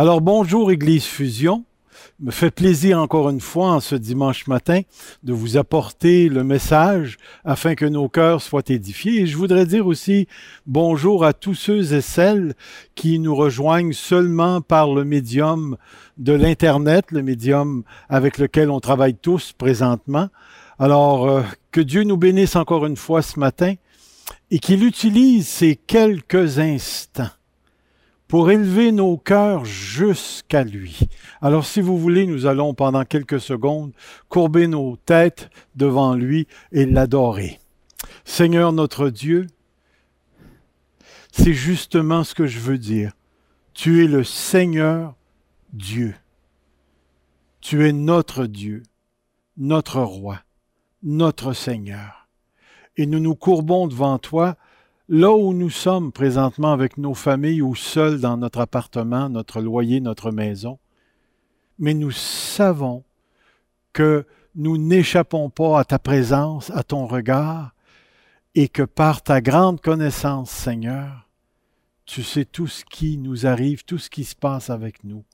Alors bonjour Église Fusion. Me fait plaisir encore une fois en ce dimanche matin de vous apporter le message afin que nos cœurs soient édifiés. Et je voudrais dire aussi bonjour à tous ceux et celles qui nous rejoignent seulement par le médium de l'Internet, le médium avec lequel on travaille tous présentement. Alors, euh, que Dieu nous bénisse encore une fois ce matin et qu'il utilise ces quelques instants pour élever nos cœurs jusqu'à lui. Alors si vous voulez, nous allons pendant quelques secondes courber nos têtes devant lui et l'adorer. Seigneur notre Dieu, c'est justement ce que je veux dire. Tu es le Seigneur Dieu. Tu es notre Dieu, notre roi, notre Seigneur. Et nous nous courbons devant toi là où nous sommes présentement avec nos familles ou seuls dans notre appartement, notre loyer, notre maison, mais nous savons que nous n'échappons pas à ta présence, à ton regard, et que par ta grande connaissance, Seigneur, tu sais tout ce qui nous arrive, tout ce qui se passe avec nous.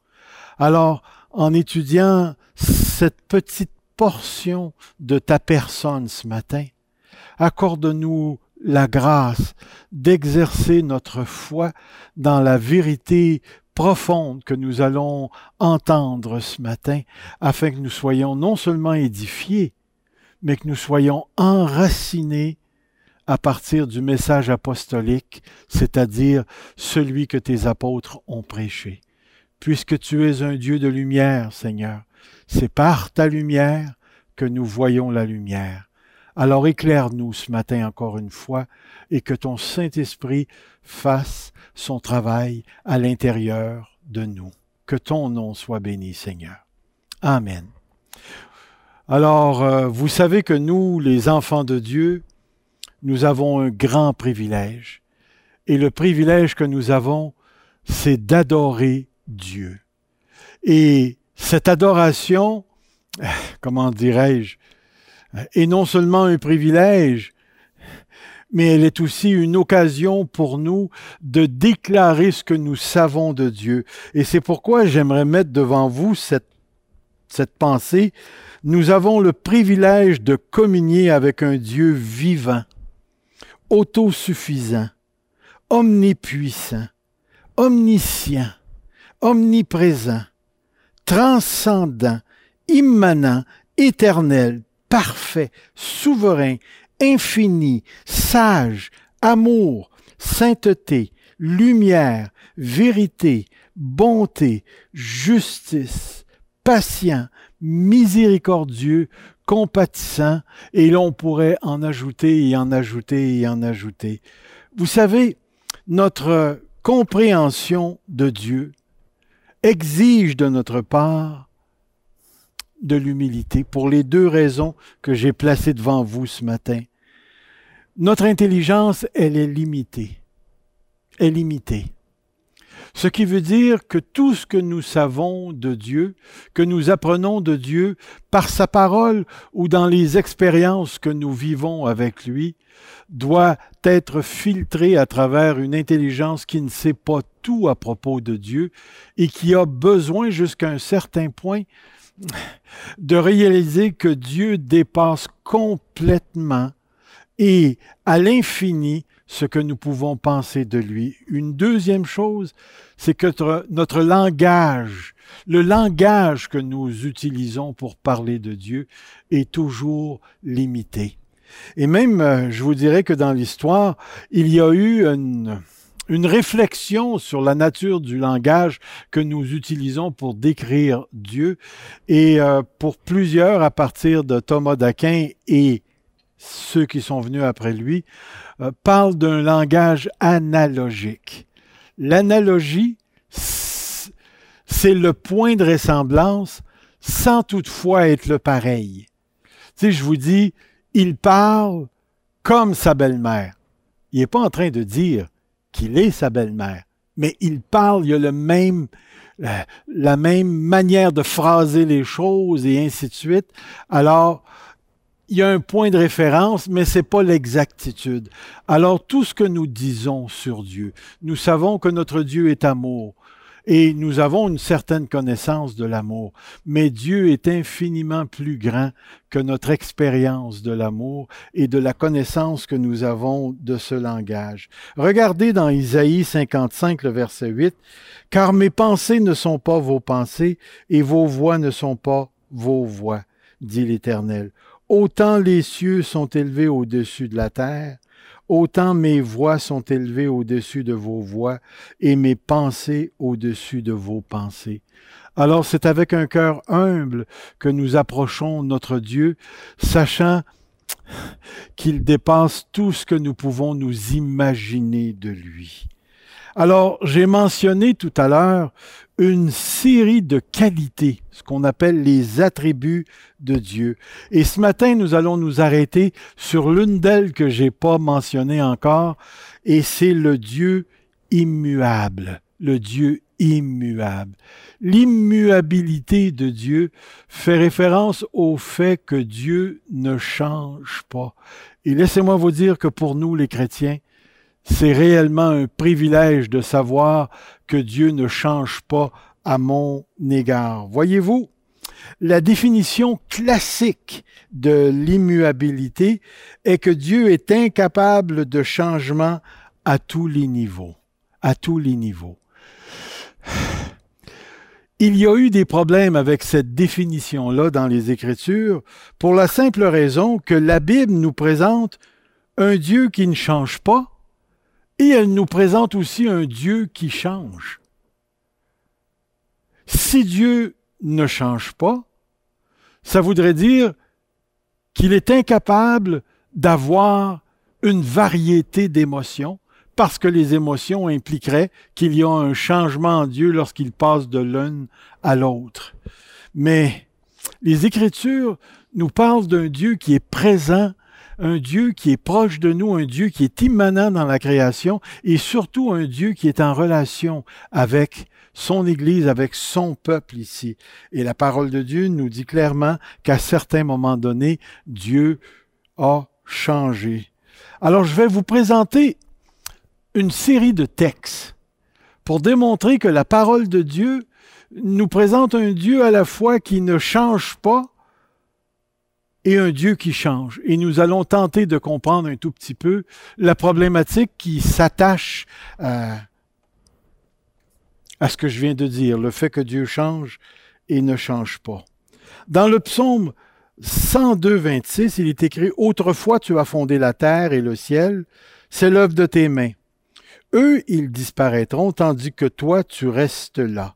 Alors, en étudiant cette petite portion de ta personne ce matin, accorde-nous la grâce d'exercer notre foi dans la vérité profonde que nous allons entendre ce matin, afin que nous soyons non seulement édifiés, mais que nous soyons enracinés à partir du message apostolique, c'est-à-dire celui que tes apôtres ont prêché. Puisque tu es un Dieu de lumière, Seigneur, c'est par ta lumière que nous voyons la lumière. Alors éclaire-nous ce matin encore une fois et que ton Saint-Esprit fasse son travail à l'intérieur de nous. Que ton nom soit béni, Seigneur. Amen. Alors, euh, vous savez que nous, les enfants de Dieu, nous avons un grand privilège. Et le privilège que nous avons, c'est d'adorer Dieu. Et cette adoration, comment dirais-je, est non seulement un privilège, mais elle est aussi une occasion pour nous de déclarer ce que nous savons de Dieu. Et c'est pourquoi j'aimerais mettre devant vous cette, cette pensée. Nous avons le privilège de communier avec un Dieu vivant, autosuffisant, omnipuissant, omniscient, omniprésent, transcendant, immanent, éternel, parfait, souverain, infini, sage, amour, sainteté, lumière, vérité, bonté, justice, patient, miséricordieux, compatissant, et l'on pourrait en ajouter et en ajouter et en ajouter. Vous savez, notre compréhension de Dieu exige de notre part de l'humilité pour les deux raisons que j'ai placées devant vous ce matin. Notre intelligence, elle est limitée. Est limitée. Ce qui veut dire que tout ce que nous savons de Dieu, que nous apprenons de Dieu par sa parole ou dans les expériences que nous vivons avec lui, doit être filtré à travers une intelligence qui ne sait pas tout à propos de Dieu et qui a besoin jusqu'à un certain point de réaliser que Dieu dépasse complètement et à l'infini ce que nous pouvons penser de lui. Une deuxième chose, c'est que notre, langage, le langage que nous utilisons pour parler de Dieu est toujours limité. Et même, euh, je vous dirais que dans l'histoire, il y a eu une, une réflexion sur la nature du langage que nous utilisons pour décrire Dieu. Et euh, pour plusieurs, à partir de Thomas d'Aquin et ceux qui sont venus après lui, euh, parlent d'un langage analogique. L'analogie, c'est le point de ressemblance sans toutefois être le pareil. Tu sais, je vous dis, il parle comme sa belle-mère. Il n'est pas en train de dire qu'il est sa belle-mère. Mais il parle, il a le même, la, la, même manière de phraser les choses et ainsi de suite. Alors, il y a un point de référence, mais c'est pas l'exactitude. Alors, tout ce que nous disons sur Dieu, nous savons que notre Dieu est amour. Et nous avons une certaine connaissance de l'amour. Mais Dieu est infiniment plus grand que notre expérience de l'amour et de la connaissance que nous avons de ce langage. Regardez dans Isaïe 55, le verset 8, Car mes pensées ne sont pas vos pensées et vos voix ne sont pas vos voix, dit l'Éternel. Autant les cieux sont élevés au-dessus de la terre, autant mes voix sont élevées au-dessus de vos voix et mes pensées au-dessus de vos pensées. Alors c'est avec un cœur humble que nous approchons notre Dieu, sachant qu'il dépasse tout ce que nous pouvons nous imaginer de lui. Alors, j'ai mentionné tout à l'heure une série de qualités, ce qu'on appelle les attributs de Dieu. Et ce matin, nous allons nous arrêter sur l'une d'elles que j'ai pas mentionnée encore, et c'est le Dieu immuable, le Dieu immuable. L'immuabilité de Dieu fait référence au fait que Dieu ne change pas. Et laissez-moi vous dire que pour nous, les chrétiens, c'est réellement un privilège de savoir que Dieu ne change pas à mon égard. Voyez-vous, la définition classique de l'immuabilité est que Dieu est incapable de changement à tous les niveaux. À tous les niveaux. Il y a eu des problèmes avec cette définition-là dans les Écritures pour la simple raison que la Bible nous présente un Dieu qui ne change pas, et elle nous présente aussi un Dieu qui change. Si Dieu ne change pas, ça voudrait dire qu'il est incapable d'avoir une variété d'émotions, parce que les émotions impliqueraient qu'il y a un changement en Dieu lorsqu'il passe de l'une à l'autre. Mais les Écritures nous parlent d'un Dieu qui est présent un Dieu qui est proche de nous, un Dieu qui est immanent dans la création et surtout un Dieu qui est en relation avec son Église, avec son peuple ici. Et la parole de Dieu nous dit clairement qu'à certains moments donnés, Dieu a changé. Alors je vais vous présenter une série de textes pour démontrer que la parole de Dieu nous présente un Dieu à la fois qui ne change pas, et un Dieu qui change. Et nous allons tenter de comprendre un tout petit peu la problématique qui s'attache à, à ce que je viens de dire, le fait que Dieu change et ne change pas. Dans le psaume 102, 26, il est écrit Autrefois tu as fondé la terre et le ciel, c'est l'œuvre de tes mains. Eux, ils disparaîtront, tandis que toi, tu restes là.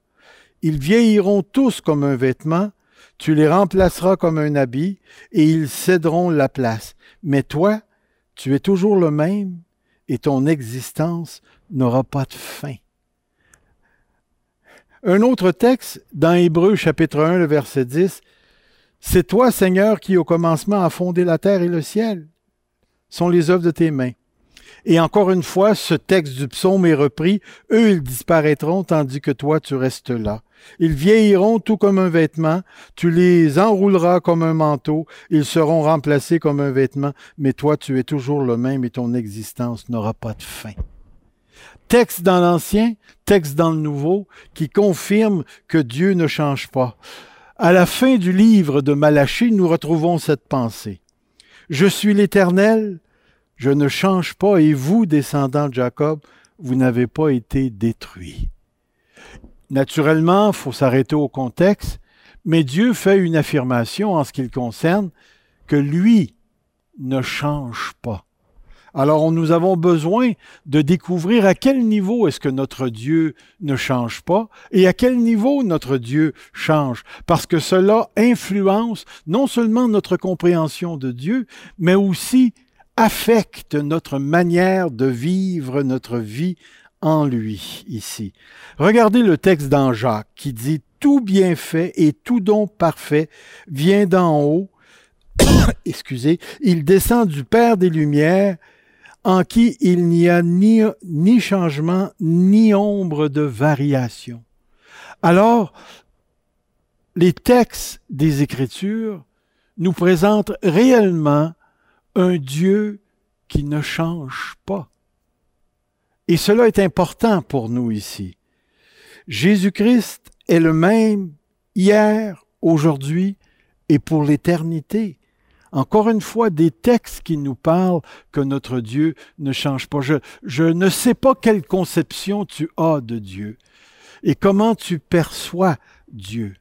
Ils vieilliront tous comme un vêtement, tu les remplaceras comme un habit et ils céderont la place. Mais toi, tu es toujours le même et ton existence n'aura pas de fin. Un autre texte, dans Hébreu chapitre 1, le verset 10, C'est toi, Seigneur, qui au commencement a fondé la terre et le ciel, sont les œuvres de tes mains. Et encore une fois, ce texte du psaume est repris, eux ils disparaîtront tandis que toi tu restes là. Ils vieilliront tout comme un vêtement, tu les enrouleras comme un manteau, ils seront remplacés comme un vêtement, mais toi tu es toujours le même et ton existence n'aura pas de fin. Texte dans l'Ancien, texte dans le Nouveau, qui confirme que Dieu ne change pas. À la fin du livre de Malachie, nous retrouvons cette pensée. Je suis l'Éternel, je ne change pas et vous, descendants de Jacob, vous n'avez pas été détruits. Naturellement, il faut s'arrêter au contexte, mais Dieu fait une affirmation en ce qui concerne que lui ne change pas. Alors nous avons besoin de découvrir à quel niveau est-ce que notre Dieu ne change pas et à quel niveau notre Dieu change, parce que cela influence non seulement notre compréhension de Dieu, mais aussi affecte notre manière de vivre notre vie en lui ici. Regardez le texte dans qui dit Tout bienfait et tout don parfait vient d'en haut. Excusez, il descend du Père des Lumières en qui il n'y a ni, ni changement ni ombre de variation. Alors, les textes des Écritures nous présentent réellement un Dieu qui ne change pas. Et cela est important pour nous ici. Jésus-Christ est le même hier, aujourd'hui et pour l'éternité. Encore une fois, des textes qui nous parlent que notre Dieu ne change pas. Je, ne sais pas quelle conception tu as de Dieu et comment tu perçois Dieu.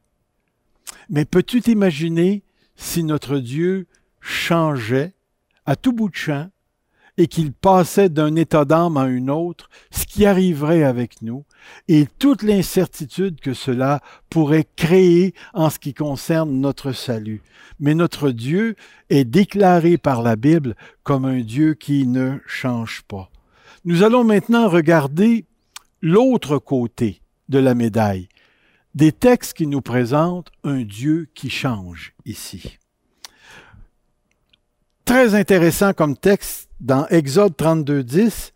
Mais peux-tu t'imaginer si notre Dieu changeait à tout bout de champ et qu'il passait d'un état d'âme à un autre, ce qui arriverait avec nous et toute l'incertitude que cela pourrait créer en ce qui concerne notre salut. Mais notre Dieu est déclaré par la Bible comme un Dieu qui ne change pas. Nous allons maintenant regarder l'autre côté de la médaille, des textes qui nous présentent un Dieu qui change ici. Très intéressant comme texte dans Exode 32, 10.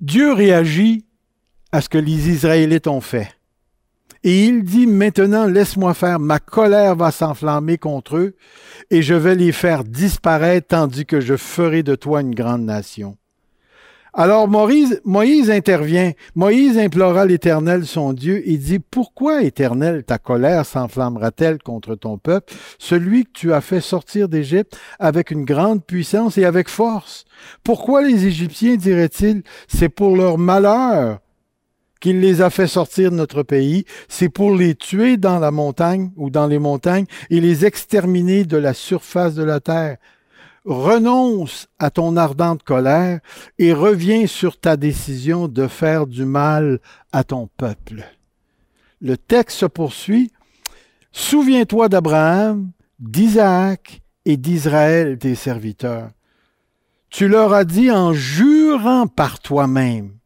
Dieu réagit à ce que les Israélites ont fait. Et il dit, maintenant laisse-moi faire, ma colère va s'enflammer contre eux, et je vais les faire disparaître tandis que je ferai de toi une grande nation. Alors Moïse, intervient. Moïse implora l'Éternel, son Dieu, et dit, Pourquoi, Éternel, ta colère s'enflammera-t-elle contre ton peuple, celui que tu as fait sortir d'Égypte avec une grande puissance et avec force? Pourquoi les Égyptiens, diraient-ils, c'est pour leur malheur qu'il les a fait sortir de notre pays, c'est pour les tuer dans la montagne ou dans les montagnes et les exterminer de la surface de la terre renonce à ton ardente colère et reviens sur ta décision de faire du mal à ton peuple. Le texte se poursuit. Souviens-toi d'Abraham, d'Isaac et d'Israël, tes serviteurs. Tu leur as dit en jurant par toi-même,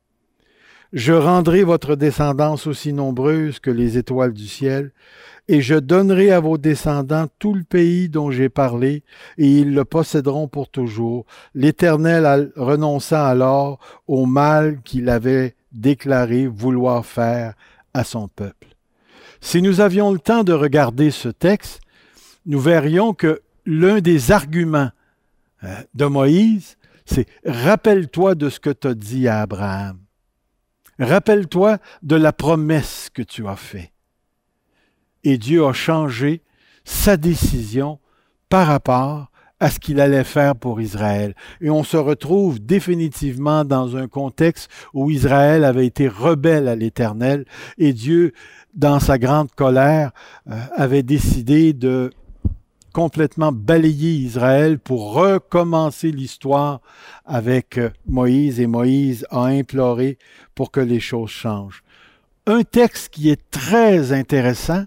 je rendrai votre descendance aussi nombreuse que les étoiles du ciel, et je donnerai à vos descendants tout le pays dont j'ai parlé, et ils le posséderont pour toujours. L'Éternel renonça alors au mal qu'il avait déclaré vouloir faire à son peuple. Si nous avions le temps de regarder ce texte, nous verrions que l'un des arguments euh, de Moïse, c'est rappelle-toi de ce que tu as dit à Abraham. Rappelle-toi de la promesse que tu as faite et Dieu a changé sa décision par rapport à ce qu'il allait faire pour Israël. Et on se retrouve définitivement dans un contexte où Israël avait été rebelle à l'Éternel et Dieu, dans sa grande colère, euh, avait décidé de complètement balayer Israël pour recommencer l'histoire avec euh, Moïse et Moïse a imploré pour que les choses changent. Un texte qui est très intéressant,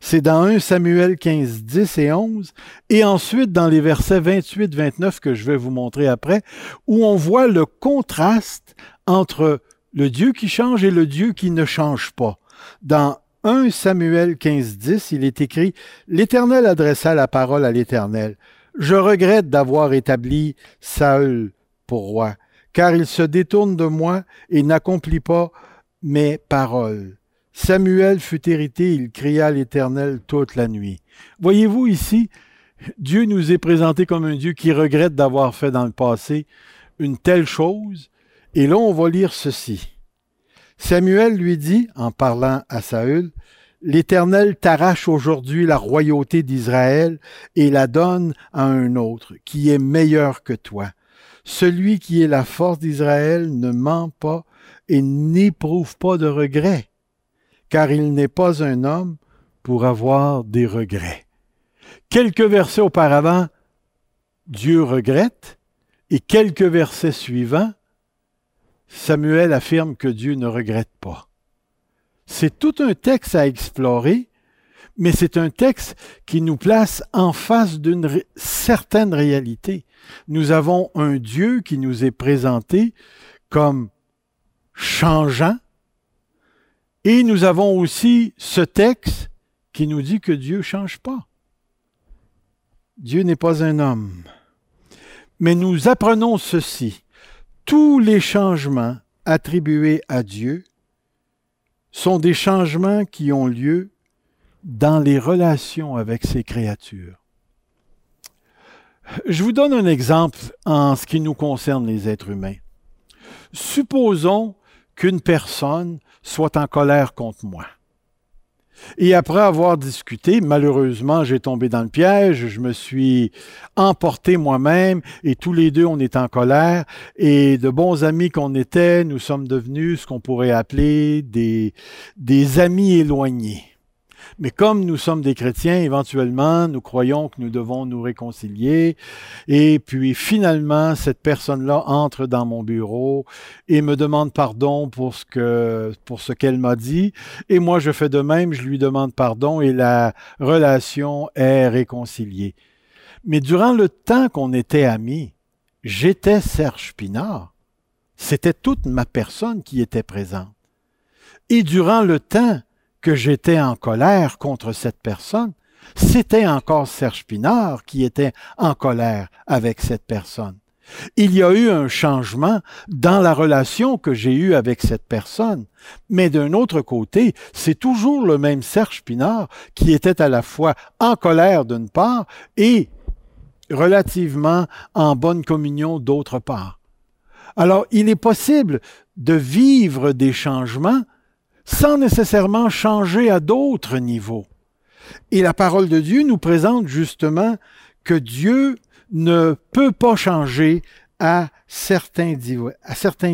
c'est dans 1 Samuel 15, 10 et 11, et ensuite dans les versets 28, 29 que je vais vous montrer après, où on voit le contraste entre le Dieu qui change et le Dieu qui ne change pas. Dans 1 Samuel 15, 10, il est écrit, L'Éternel adressa la parole à l'Éternel. Je regrette d'avoir établi Saül pour roi, car il se détourne de moi et n'accomplit pas mes paroles. Samuel fut hérité, il cria à l'Éternel toute la nuit. Voyez-vous ici, Dieu nous est présenté comme un Dieu qui regrette d'avoir fait dans le passé une telle chose. Et là, on va lire ceci. Samuel lui dit, en parlant à Saül, L'Éternel t'arrache aujourd'hui la royauté d'Israël et la donne à un autre, qui est meilleur que toi. Celui qui est la force d'Israël ne ment pas et n'éprouve pas de regret car il n'est pas un homme pour avoir des regrets. Quelques versets auparavant, Dieu regrette, et quelques versets suivants, Samuel affirme que Dieu ne regrette pas. C'est tout un texte à explorer, mais c'est un texte qui nous place en face d'une certaine réalité. Nous avons un Dieu qui nous est présenté comme changeant, et nous avons aussi ce texte qui nous dit que Dieu ne change pas. Dieu n'est pas un homme. Mais nous apprenons ceci. Tous les changements attribués à Dieu sont des changements qui ont lieu dans les relations avec ses créatures. Je vous donne un exemple en ce qui nous concerne les êtres humains. Supposons qu'une personne soit en colère contre moi. Et après avoir discuté, malheureusement, j'ai tombé dans le piège, je me suis emporté moi-même et tous les deux, on est en colère. Et de bons amis qu'on était, nous sommes devenus ce qu'on pourrait appeler des, des amis éloignés. Mais comme nous sommes des chrétiens, éventuellement, nous croyons que nous devons nous réconcilier. Et puis finalement, cette personne-là entre dans mon bureau et me demande pardon pour ce qu'elle m'a dit. Et moi, je fais de même, je lui demande pardon et la relation est réconciliée. Mais durant le temps qu'on était amis, j'étais Serge Pinard. C'était toute ma personne qui était présente. Et durant le temps que j'étais en colère contre cette personne, c'était encore Serge Pinard qui était en colère avec cette personne. Il y a eu un changement dans la relation que j'ai eue avec cette personne. Mais d'un autre côté, c'est toujours le même Serge Pinard qui était à la fois en colère d'une part et relativement en bonne communion d'autre part. Alors, il est possible de vivre des changements sans nécessairement changer à d'autres niveaux. Et la parole de Dieu nous présente justement que Dieu ne peut pas changer à certains,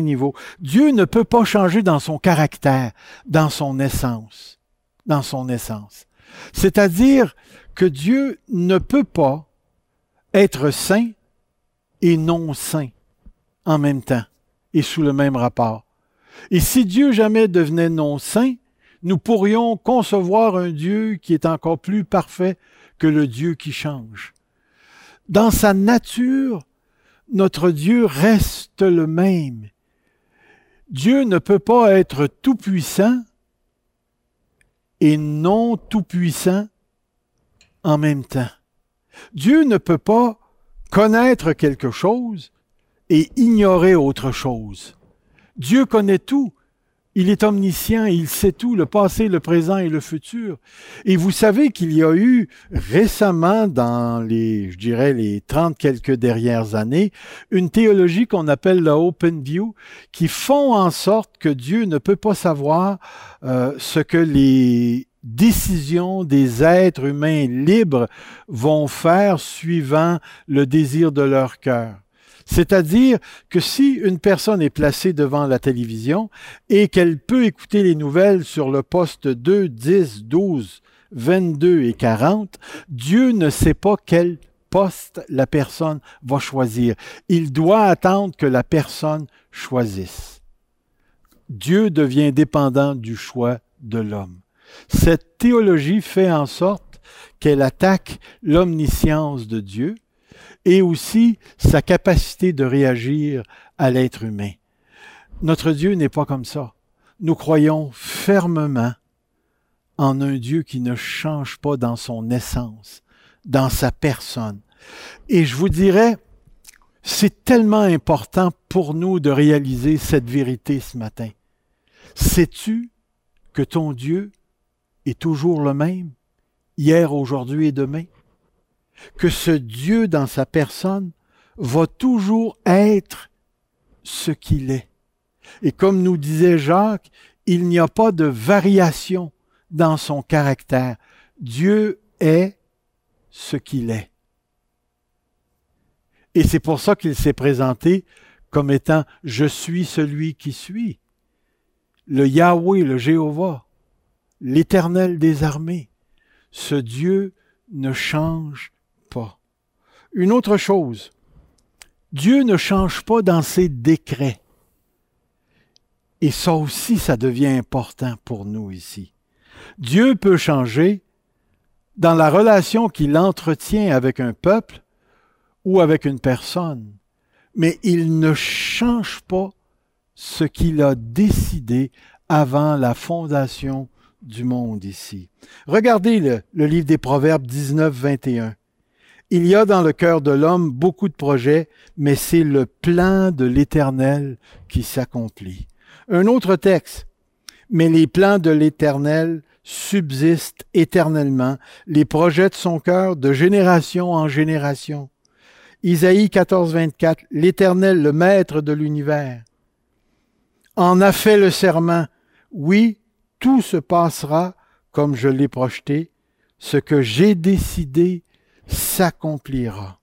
niveaux. Dieu ne peut pas changer dans son caractère, dans son essence, dans son essence. C'est-à-dire que Dieu ne peut pas être saint et non saint en même temps et sous le même rapport. Et si Dieu jamais devenait non saint, nous pourrions concevoir un Dieu qui est encore plus parfait que le Dieu qui change. Dans sa nature, notre Dieu reste le même. Dieu ne peut pas être tout-puissant et non tout-puissant en même temps. Dieu ne peut pas connaître quelque chose et ignorer autre chose. Dieu connaît tout. Il est omniscient, il sait tout, le passé, le présent et le futur. Et vous savez qu'il y a eu récemment, dans les, je dirais, les trente quelques dernières années, une théologie qu'on appelle la Open View, qui font en sorte que Dieu ne peut pas savoir euh, ce que les décisions des êtres humains libres vont faire suivant le désir de leur cœur. C'est-à-dire que si une personne est placée devant la télévision et qu'elle peut écouter les nouvelles sur le poste 2, 10, 12, 22 et 40, Dieu ne sait pas quel poste la personne va choisir. Il doit attendre que la personne choisisse. Dieu devient dépendant du choix de l'homme. Cette théologie fait en sorte qu'elle attaque l'omniscience de Dieu, et aussi sa capacité de réagir à l'être humain. Notre Dieu n'est pas comme ça. Nous croyons fermement en un Dieu qui ne change pas dans son essence, dans sa personne. Et je vous dirais, c'est tellement important pour nous de réaliser cette vérité ce matin. Sais-tu que ton Dieu est toujours le même, hier, aujourd'hui et demain? Que ce Dieu dans sa personne va toujours être ce qu'il est. Et comme nous disait Jacques, il n'y a pas de variation dans son caractère. Dieu est ce qu'il est. Et c'est pour ça qu'il s'est présenté comme étant Je suis celui qui suis. Le Yahweh, le Jéhovah, l'Éternel des armées. Ce Dieu ne change une autre chose, Dieu ne change pas dans ses décrets. Et ça aussi, ça devient important pour nous ici. Dieu peut changer dans la relation qu'il entretient avec un peuple ou avec une personne, mais il ne change pas ce qu'il a décidé avant la fondation du monde ici. Regardez le, livre des Proverbes 19, 21. Il y a dans le cœur de l'homme beaucoup de projets, mais c'est le plan de l'Éternel qui s'accomplit. Un autre texte. Mais les plans de l'Éternel subsistent éternellement, les projets de son cœur de génération en génération. Isaïe 14, 24, l'Éternel, le Maître de l'univers, en a fait le serment Oui, tout se passera comme je l'ai projeté. Ce que j'ai décidé s'accomplira.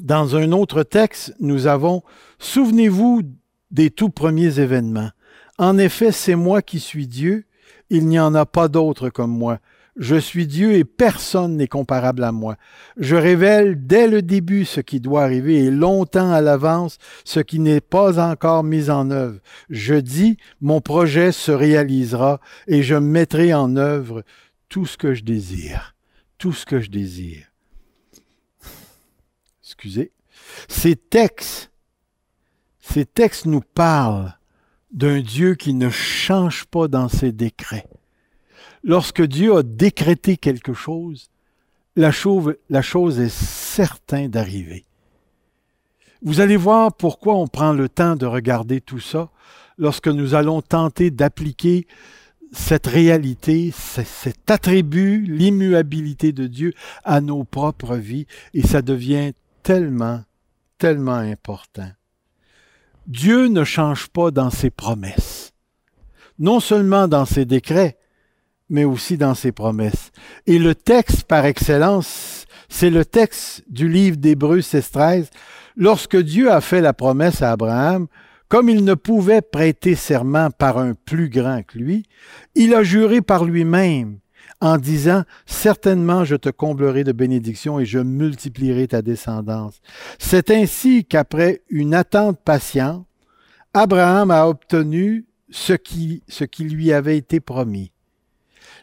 Dans un autre texte, nous avons Souvenez-vous des tout premiers événements. En effet, c'est moi qui suis Dieu, il n'y en a pas d'autre comme moi. Je suis Dieu et personne n'est comparable à moi. Je révèle dès le début ce qui doit arriver et longtemps à l'avance ce qui n'est pas encore mis en œuvre. Je dis, mon projet se réalisera et je mettrai en œuvre tout ce que je désire. Tout ce que je désire. Excusez. Ces textes, ces textes nous parlent d'un Dieu qui ne change pas dans ses décrets lorsque Dieu a décrété quelque chose, la chose, est certaine d'arriver. Vous allez voir pourquoi on prend le temps de regarder tout ça lorsque nous allons tenter d'appliquer cette réalité, cet attribut, l'immuabilité de Dieu à nos propres vies, et ça devient tellement, tellement important. Dieu ne change pas dans ses promesses, non seulement dans ses décrets, mais aussi dans ses promesses. Et le texte par excellence, c'est le texte du livre d'Hébreux 16-13. Lorsque Dieu a fait la promesse à Abraham, comme il ne pouvait prêter serment par un plus grand que lui, il a juré par lui-même en disant, Certainement je te comblerai de bénédictions et je multiplierai ta descendance. C'est ainsi qu'après une attente patiente, Abraham a obtenu ce qui, ce qui lui avait été promis.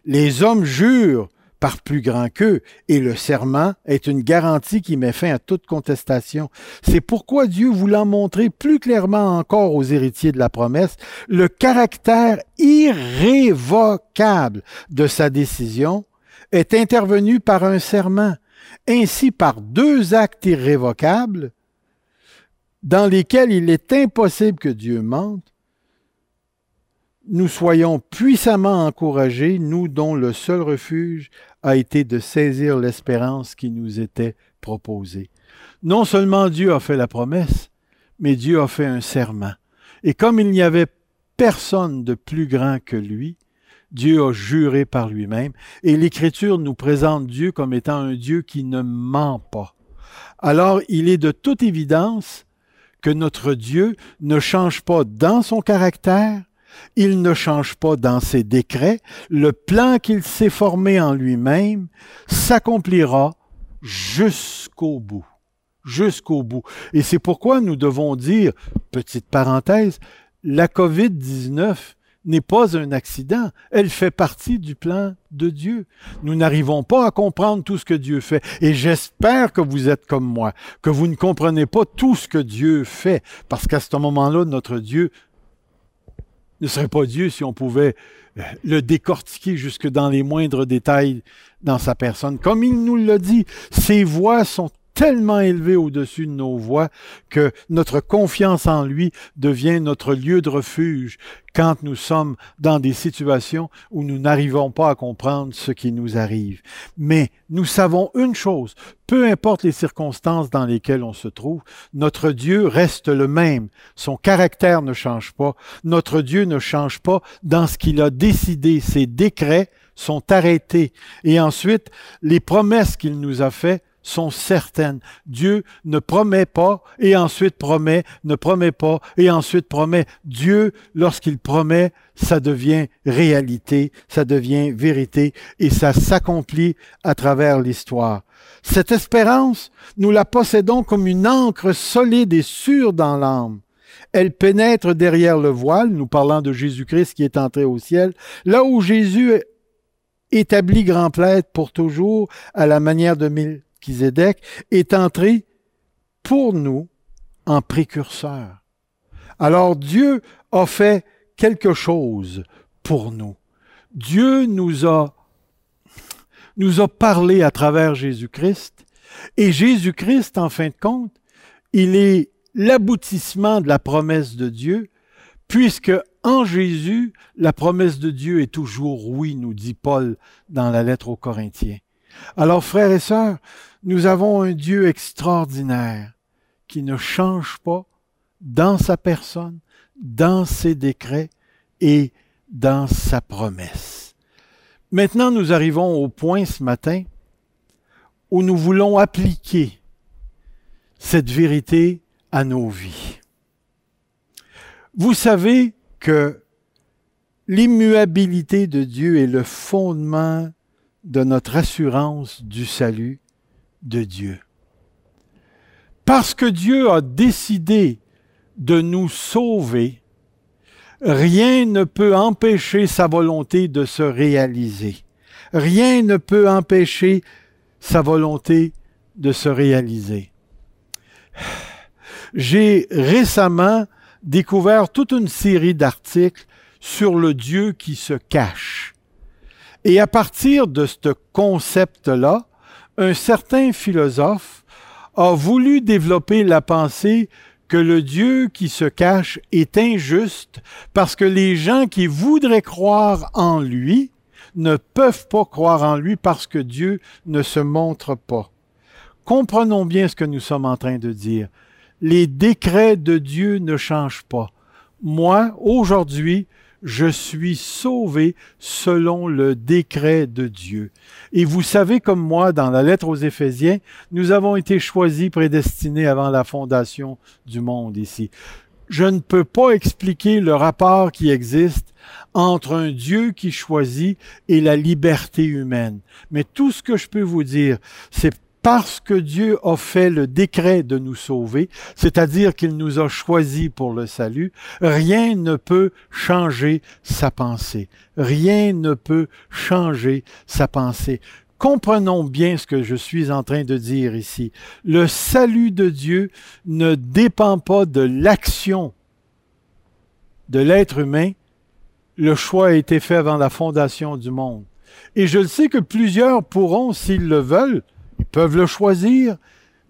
Les hommes jurent par plus grand qu'eux, et le serment est une garantie qui met fin à toute contestation. C'est pourquoi Dieu, voulant montrer plus clairement encore aux héritiers de la promesse le caractère irrévocable de sa décision, est intervenu par un serment, ainsi par deux actes irrévocables, dans lesquels il est impossible que Dieu mente, nous soyons puissamment encouragés, nous dont le seul refuge a été de saisir l'espérance qui nous était proposée. Non seulement Dieu a fait la promesse, mais Dieu a fait un serment. Et comme il n'y avait personne de plus grand que lui, Dieu a juré par lui-même, et l'Écriture nous présente Dieu comme étant un Dieu qui ne ment pas. Alors il est de toute évidence que notre Dieu ne change pas dans son caractère, il ne change pas dans ses décrets. Le plan qu'il s'est formé en lui-même s'accomplira jusqu'au bout. Jusqu'au bout. Et c'est pourquoi nous devons dire, petite parenthèse, la COVID-19 n'est pas un accident, elle fait partie du plan de Dieu. Nous n'arrivons pas à comprendre tout ce que Dieu fait. Et j'espère que vous êtes comme moi, que vous ne comprenez pas tout ce que Dieu fait, parce qu'à ce moment-là, notre Dieu ne serait pas Dieu si on pouvait euh, le décortiquer jusque dans les moindres détails dans sa personne. Comme il nous l'a dit, ses voix sont tellement élevé au-dessus de nos voix que notre confiance en lui devient notre lieu de refuge quand nous sommes dans des situations où nous n'arrivons pas à comprendre ce qui nous arrive. Mais nous savons une chose, peu importe les circonstances dans lesquelles on se trouve, notre Dieu reste le même. Son caractère ne change pas. Notre Dieu ne change pas dans ce qu'il a décidé. Ses décrets sont arrêtés. Et ensuite, les promesses qu'il nous a faites sont certaines. Dieu ne promet pas et ensuite promet, ne promet pas et ensuite promet. Dieu, lorsqu'il promet, ça devient réalité, ça devient vérité et ça s'accomplit à travers l'histoire. Cette espérance, nous la possédons comme une encre solide et sûre dans l'âme. Elle pénètre derrière le voile, nous parlant de Jésus-Christ qui est entré au ciel, là où Jésus établit grand prêtre pour toujours à la manière de est entré pour nous en précurseur. Alors Dieu a fait quelque chose pour nous. Dieu nous a, nous a parlé à travers Jésus-Christ. Et Jésus-Christ, en fin de compte, il est l'aboutissement de la promesse de Dieu, puisque en Jésus, la promesse de Dieu est toujours oui, nous dit Paul dans la lettre aux Corinthiens. Alors, frères et sœurs, nous avons un Dieu extraordinaire qui ne change pas dans sa personne, dans ses décrets et dans sa promesse. Maintenant, nous arrivons au point ce matin où nous voulons appliquer cette vérité à nos vies. Vous savez que l'immuabilité de Dieu est le fondement de notre assurance du salut de Dieu. Parce que Dieu a décidé de nous sauver, rien ne peut empêcher sa volonté de se réaliser. Rien ne peut empêcher sa volonté de se réaliser. J'ai récemment découvert toute une série d'articles sur le Dieu qui se cache. Et à partir de ce concept-là, un certain philosophe a voulu développer la pensée que le Dieu qui se cache est injuste parce que les gens qui voudraient croire en lui ne peuvent pas croire en lui parce que Dieu ne se montre pas. Comprenons bien ce que nous sommes en train de dire. Les décrets de Dieu ne changent pas. Moi, aujourd'hui, je suis sauvé selon le décret de Dieu. Et vous savez comme moi, dans la lettre aux Éphésiens, nous avons été choisis, prédestinés avant la fondation du monde ici. Je ne peux pas expliquer le rapport qui existe entre un Dieu qui choisit et la liberté humaine. Mais tout ce que je peux vous dire, c'est parce que Dieu a fait le décret de nous sauver, c'est-à-dire qu'il nous a choisis pour le salut, rien ne peut changer sa pensée. Rien ne peut changer sa pensée. Comprenons bien ce que je suis en train de dire ici. Le salut de Dieu ne dépend pas de l'action de l'être humain. Le choix a été fait avant la fondation du monde. Et je le sais que plusieurs pourront, s'ils le veulent, peuvent le choisir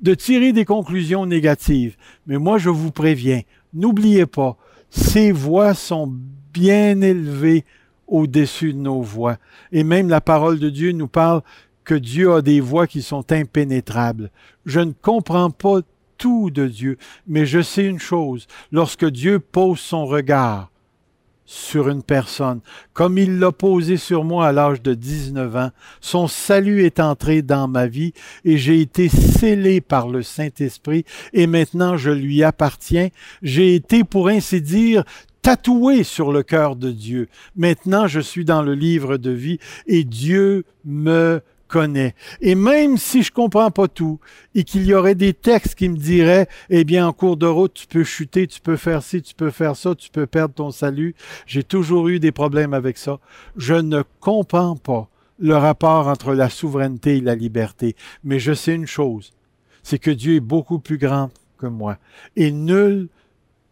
de tirer des conclusions négatives. Mais moi, je vous préviens, n'oubliez pas, ces voix sont bien élevées au-dessus de nos voix. Et même la parole de Dieu nous parle que Dieu a des voix qui sont impénétrables. Je ne comprends pas tout de Dieu, mais je sais une chose, lorsque Dieu pose son regard sur une personne, comme il l'a posé sur moi à l'âge de 19 ans. Son salut est entré dans ma vie et j'ai été scellé par le Saint-Esprit et maintenant je lui appartiens. J'ai été, pour ainsi dire, tatoué sur le cœur de Dieu. Maintenant je suis dans le livre de vie et Dieu me connaît. Et même si je comprends pas tout et qu'il y aurait des textes qui me diraient, eh bien, en cours de route, tu peux chuter, tu peux faire ci, tu peux faire ça, tu peux perdre ton salut. J'ai toujours eu des problèmes avec ça. Je ne comprends pas le rapport entre la souveraineté et la liberté. Mais je sais une chose, c'est que Dieu est beaucoup plus grand que moi. Et nul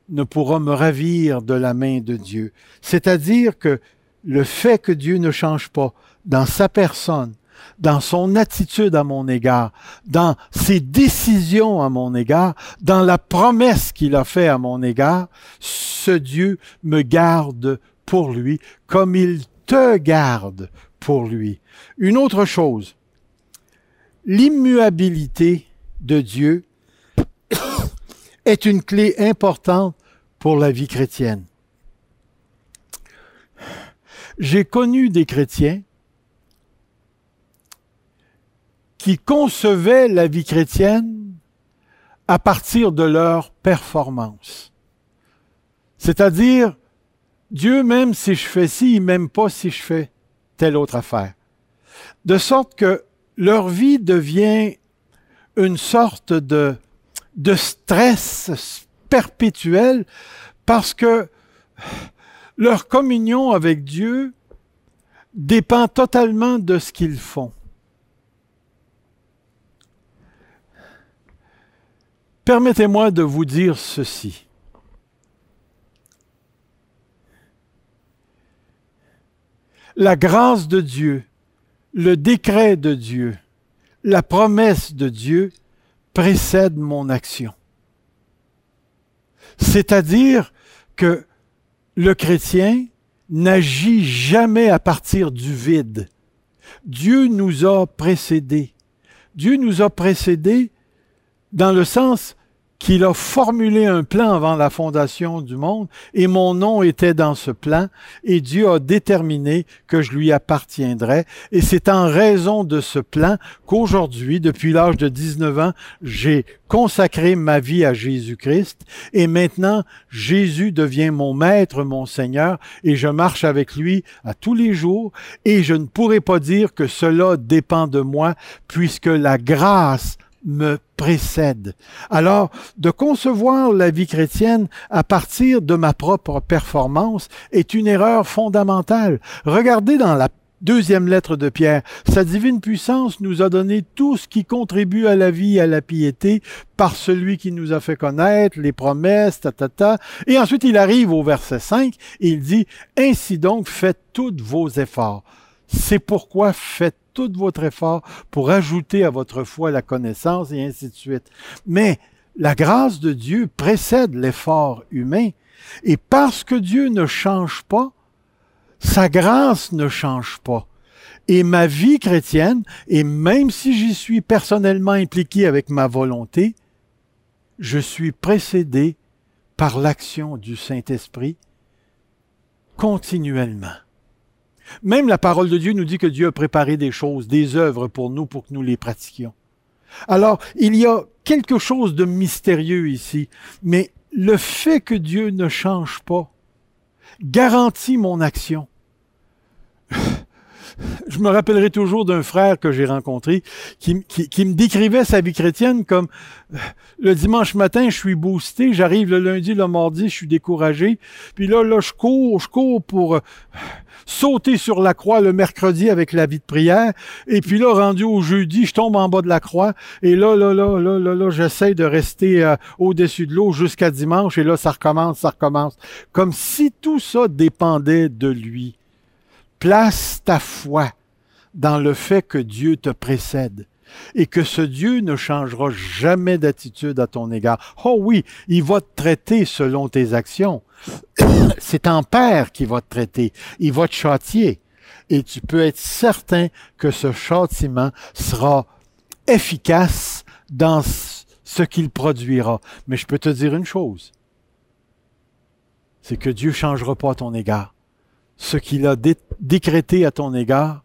ne pourra me ravir de la main de Dieu. C'est-à-dire que le fait que Dieu ne change pas dans sa personne, dans son attitude à mon égard, dans ses décisions à mon égard, dans la promesse qu'il a fait à mon égard, ce Dieu me garde pour lui comme il te garde pour lui. Une autre chose, l'immuabilité de Dieu est une clé importante pour la vie chrétienne. J'ai connu des chrétiens qui concevaient la vie chrétienne à partir de leur performance. C'est-à-dire, Dieu m'aime si je fais ci, il m'aime pas si je fais telle autre affaire. De sorte que leur vie devient une sorte de, de stress perpétuel parce que leur communion avec Dieu dépend totalement de ce qu'ils font. Permettez-moi de vous dire ceci. La grâce de Dieu, le décret de Dieu, la promesse de Dieu précèdent mon action. C'est-à-dire que le chrétien n'agit jamais à partir du vide. Dieu nous a précédés. Dieu nous a précédés dans le sens qu'il a formulé un plan avant la fondation du monde et mon nom était dans ce plan et Dieu a déterminé que je lui appartiendrais et c'est en raison de ce plan qu'aujourd'hui, depuis l'âge de 19 ans, j'ai consacré ma vie à Jésus-Christ et maintenant Jésus devient mon maître, mon Seigneur et je marche avec lui à tous les jours et je ne pourrai pas dire que cela dépend de moi puisque la grâce me précède. Alors, de concevoir la vie chrétienne à partir de ma propre performance est une erreur fondamentale. Regardez dans la deuxième lettre de Pierre, sa divine puissance nous a donné tout ce qui contribue à la vie et à la piété par celui qui nous a fait connaître, les promesses, ta, ta, ta. Et ensuite, il arrive au verset 5 et il dit, Ainsi donc, faites tous vos efforts. C'est pourquoi faites tout votre effort pour ajouter à votre foi la connaissance et ainsi de suite. Mais la grâce de Dieu précède l'effort humain. Et parce que Dieu ne change pas, sa grâce ne change pas. Et ma vie chrétienne, et même si j'y suis personnellement impliqué avec ma volonté, je suis précédé par l'action du Saint-Esprit continuellement. Même la parole de Dieu nous dit que Dieu a préparé des choses, des œuvres pour nous, pour que nous les pratiquions. Alors, il y a quelque chose de mystérieux ici, mais le fait que Dieu ne change pas garantit mon action je me rappellerai toujours d'un frère que j'ai rencontré qui, me décrivait sa vie chrétienne comme le dimanche matin, je suis boosté, j'arrive le lundi, le mardi, je suis découragé, puis là, là, je cours, je cours pour sauter sur la croix le mercredi avec la vie de prière, et puis là, rendu au jeudi, je tombe en bas de la croix, et là, là, là, là, là, là, j'essaie de rester euh, au-dessus de l'eau jusqu'à dimanche, et là, ça recommence, ça recommence, comme si tout ça dépendait de lui. Place ta foi dans le fait que Dieu te précède et que ce Dieu ne changera jamais d'attitude à ton égard. Oh oui, il va te traiter selon tes actions. C'est ton Père qui va te traiter. Il va te châtier. Et tu peux être certain que ce châtiment sera efficace dans ce qu'il produira. Mais je peux te dire une chose. C'est que Dieu ne changera pas à ton égard ce qu'il a décrété à ton égard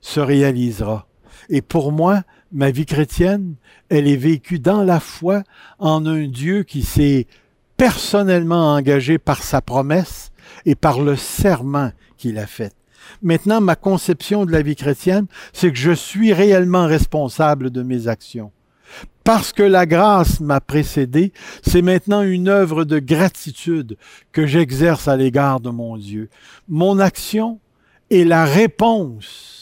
se réalisera. Et pour moi, ma vie chrétienne, elle est vécue dans la foi en un Dieu qui s'est personnellement engagé par sa promesse et par le serment qu'il a fait. Maintenant, ma conception de la vie chrétienne, c'est que je suis réellement responsable de mes actions. Parce que la grâce m'a précédé, c'est maintenant une œuvre de gratitude que j'exerce à l'égard de mon Dieu. Mon action est la réponse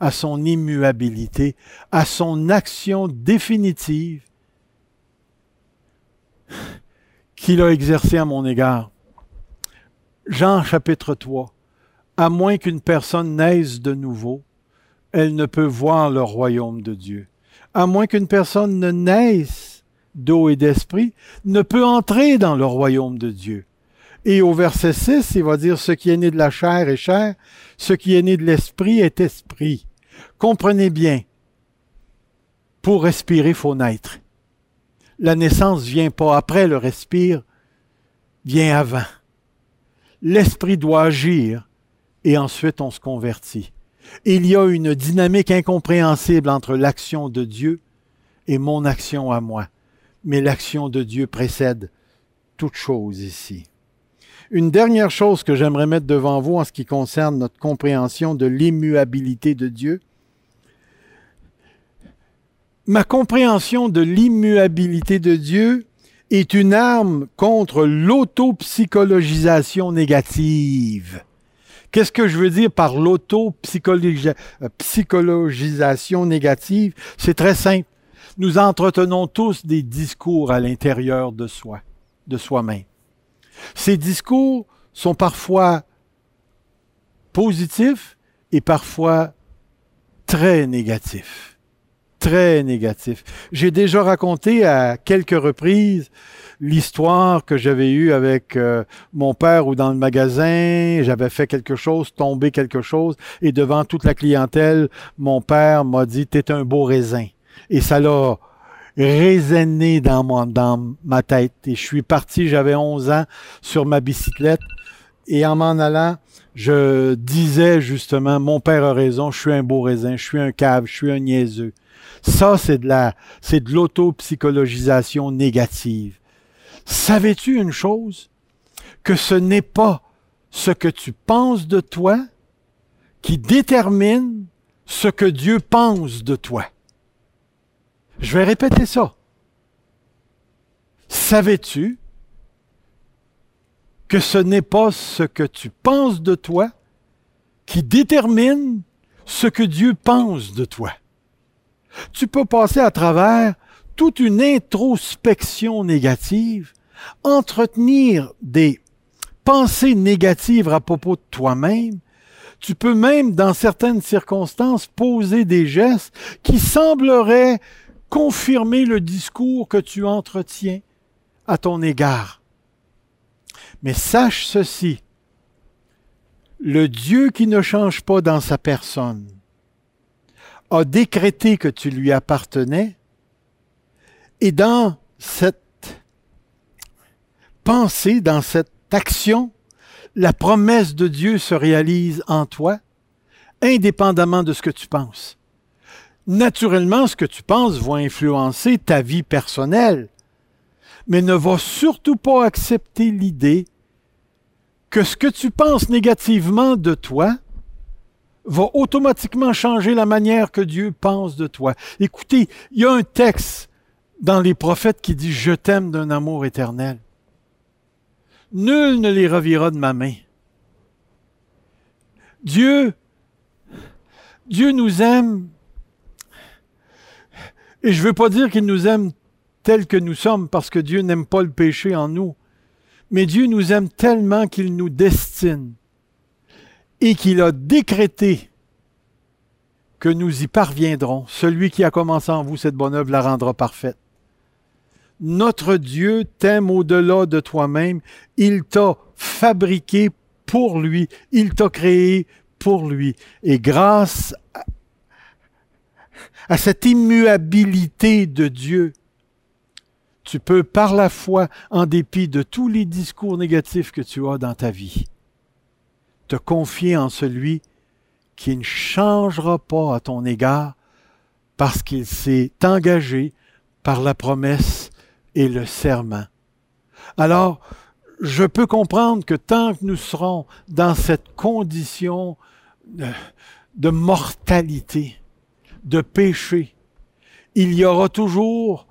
à son immuabilité, à son action définitive qu'il a exercée à mon égard. Jean chapitre 3. À moins qu'une personne naisse de nouveau, elle ne peut voir le royaume de Dieu à moins qu'une personne ne naisse d'eau et d'esprit, ne peut entrer dans le royaume de Dieu. Et au verset 6, il va dire, ce qui est né de la chair est chair, ce qui est né de l'esprit est esprit. Comprenez bien, pour respirer, il faut naître. La naissance vient pas après, le respire vient avant. L'esprit doit agir et ensuite on se convertit il y a une dynamique incompréhensible entre l'action de Dieu et mon action à moi. Mais l'action de Dieu précède toute chose ici. Une dernière chose que j'aimerais mettre devant vous en ce qui concerne notre compréhension de l'immuabilité de Dieu. Ma compréhension de l'immuabilité de Dieu est une arme contre l'autopsychologisation négative. Qu'est-ce que je veux dire par l'auto-psychologisation négative? C'est très simple. Nous entretenons tous des discours à l'intérieur de soi, de soi-même. Ces discours sont parfois positifs et parfois très négatifs très négatifs. J'ai déjà raconté à quelques reprises l'histoire que j'avais eue avec euh, mon père ou dans le magasin, j'avais fait quelque chose, tombé quelque chose, et devant toute la clientèle, mon père m'a dit T'es un beau raisin. Et ça l'a résonné dans, dans ma tête. Et je suis parti, j'avais 11 ans, sur ma bicyclette. Et en m'en allant, je disais justement, mon père a raison, je suis un beau raisin, je suis un cave, je suis un niaiseux. Ça, c'est de la, c'est de l'autopsychologisation négative. Savais-tu une chose? Que ce n'est pas ce que tu penses de toi qui détermine ce que Dieu pense de toi. Je vais répéter ça. Savais-tu que ce n'est pas ce que tu penses de toi qui détermine ce que Dieu pense de toi. Tu peux passer à travers toute une introspection négative, entretenir des pensées négatives à propos de toi-même. Tu peux même, dans certaines circonstances, poser des gestes qui sembleraient confirmer le discours que tu entretiens à ton égard. Mais sache ceci, le Dieu qui ne change pas dans sa personne a décrété que tu lui appartenais et dans cette pensée, dans cette action, la promesse de Dieu se réalise en toi, indépendamment de ce que tu penses. Naturellement, ce que tu penses va influencer ta vie personnelle, mais ne va surtout pas accepter l'idée que ce que tu penses négativement de toi va automatiquement changer la manière que Dieu pense de toi. Écoutez, il y a un texte dans les prophètes qui dit Je t'aime d'un amour éternel. Nul ne les ravira de ma main. Dieu, Dieu nous aime. Et je ne veux pas dire qu'il nous aime tels que nous sommes, parce que Dieu n'aime pas le péché en nous. Mais Dieu nous aime tellement qu'il nous destine et qu'il a décrété que nous y parviendrons. Celui qui a commencé en vous cette bonne œuvre la rendra parfaite. Notre Dieu t'aime au-delà de toi-même. Il t'a fabriqué pour lui. Il t'a créé pour lui. Et grâce à cette immuabilité de Dieu, tu peux par la foi, en dépit de tous les discours négatifs que tu as dans ta vie, te confier en celui qui ne changera pas à ton égard parce qu'il s'est engagé par la promesse et le serment. Alors, je peux comprendre que tant que nous serons dans cette condition de, de mortalité, de péché, il y aura toujours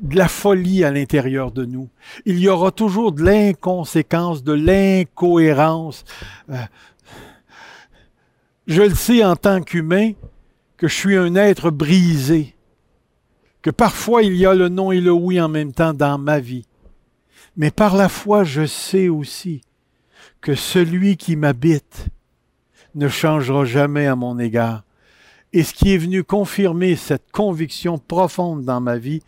de la folie à l'intérieur de nous. Il y aura toujours de l'inconséquence, de l'incohérence. Euh, je le sais en tant qu'humain que je suis un être brisé, que parfois il y a le non et le oui en même temps dans ma vie. Mais par la foi, je sais aussi que celui qui m'habite ne changera jamais à mon égard. Et ce qui est venu confirmer cette conviction profonde dans ma vie,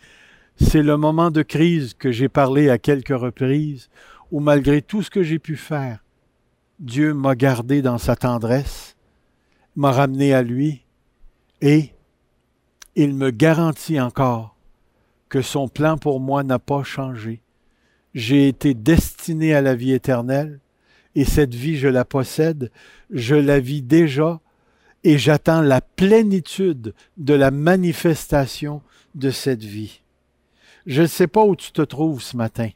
c'est le moment de crise que j'ai parlé à quelques reprises, où malgré tout ce que j'ai pu faire, Dieu m'a gardé dans sa tendresse, m'a ramené à lui, et il me garantit encore que son plan pour moi n'a pas changé. J'ai été destiné à la vie éternelle, et cette vie, je la possède, je la vis déjà, et j'attends la plénitude de la manifestation de cette vie. Je ne sais pas où tu te trouves ce matin,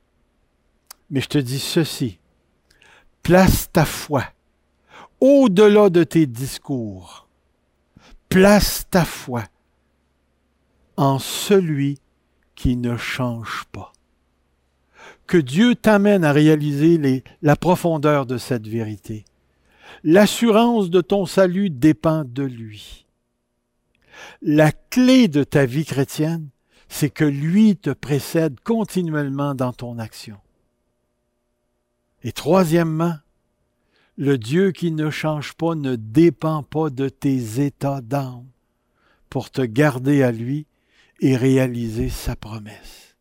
mais je te dis ceci. Place ta foi au-delà de tes discours. Place ta foi en celui qui ne change pas. Que Dieu t'amène à réaliser la profondeur de cette vérité. L'assurance de ton salut dépend de lui. La clé de ta vie chrétienne, c'est que lui te précède continuellement dans ton action. Et troisièmement, le Dieu qui ne change pas ne dépend pas de tes états d'âme pour te garder à lui et réaliser sa promesse.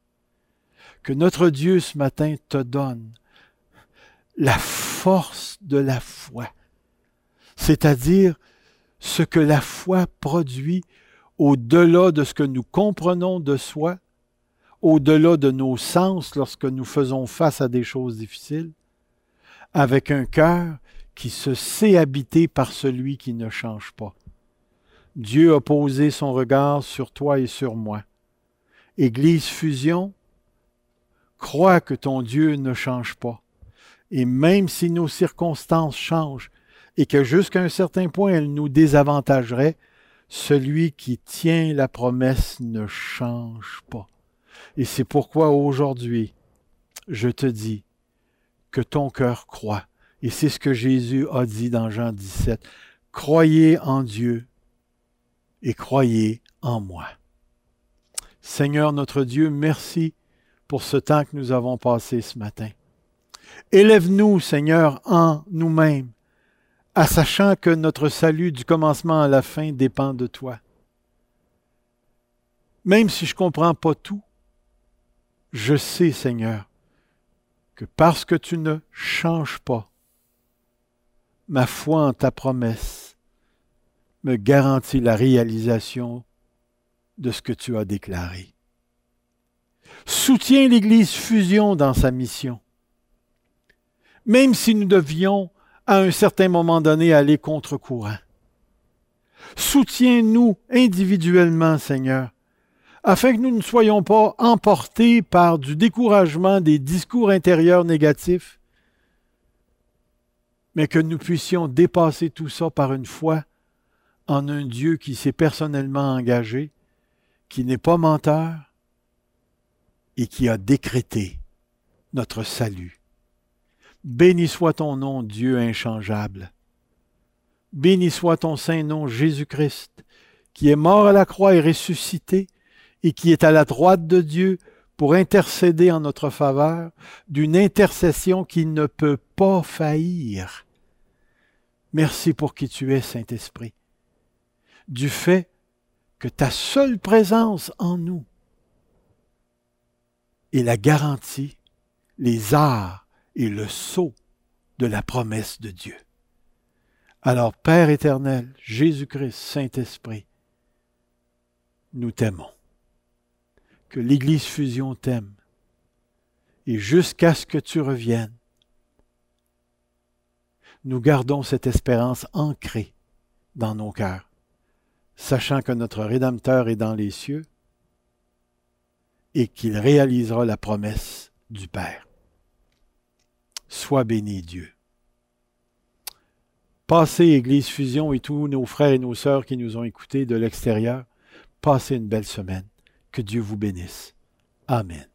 Que notre Dieu ce matin te donne la force de la foi, c'est-à-dire ce que la foi produit au-delà de ce que nous comprenons de soi, au-delà de nos sens lorsque nous faisons face à des choses difficiles, avec un cœur qui se sait habiter par celui qui ne change pas. Dieu a posé son regard sur toi et sur moi. Église Fusion, crois que ton Dieu ne change pas. Et même si nos circonstances changent et que jusqu'à un certain point elles nous désavantageraient, celui qui tient la promesse ne change pas. Et c'est pourquoi aujourd'hui, je te dis que ton cœur croit. Et c'est ce que Jésus a dit dans Jean 17. Croyez en Dieu et croyez en moi. Seigneur notre Dieu, merci pour ce temps que nous avons passé ce matin. Élève-nous, Seigneur, en nous-mêmes, à sachant que notre salut du commencement à la fin dépend de toi. Même si je ne comprends pas tout, je sais, Seigneur, que parce que tu ne changes pas, ma foi en ta promesse me garantit la réalisation de ce que tu as déclaré. Soutiens l'Église fusion dans sa mission. Même si nous devions à un certain moment donné aller contre-courant. Soutiens-nous individuellement, Seigneur, afin que nous ne soyons pas emportés par du découragement des discours intérieurs négatifs, mais que nous puissions dépasser tout ça par une foi en un Dieu qui s'est personnellement engagé, qui n'est pas menteur et qui a décrété notre salut. Béni soit ton nom, Dieu inchangeable. Béni soit ton saint nom, Jésus-Christ, qui est mort à la croix et ressuscité, et qui est à la droite de Dieu pour intercéder en notre faveur d'une intercession qui ne peut pas faillir. Merci pour qui tu es, Saint-Esprit, du fait que ta seule présence en nous est la garantie, les arts et le sceau de la promesse de Dieu. Alors, Père éternel, Jésus-Christ, Saint-Esprit, nous t'aimons que l'Église Fusion t'aime. Et jusqu'à ce que tu reviennes, nous gardons cette espérance ancrée dans nos cœurs, sachant que notre Rédempteur est dans les cieux et qu'il réalisera la promesse du Père. Sois béni, Dieu. Passez, Église Fusion et tous nos frères et nos sœurs qui nous ont écoutés de l'extérieur, passez une belle semaine. Que Dieu vous bénisse. Amen.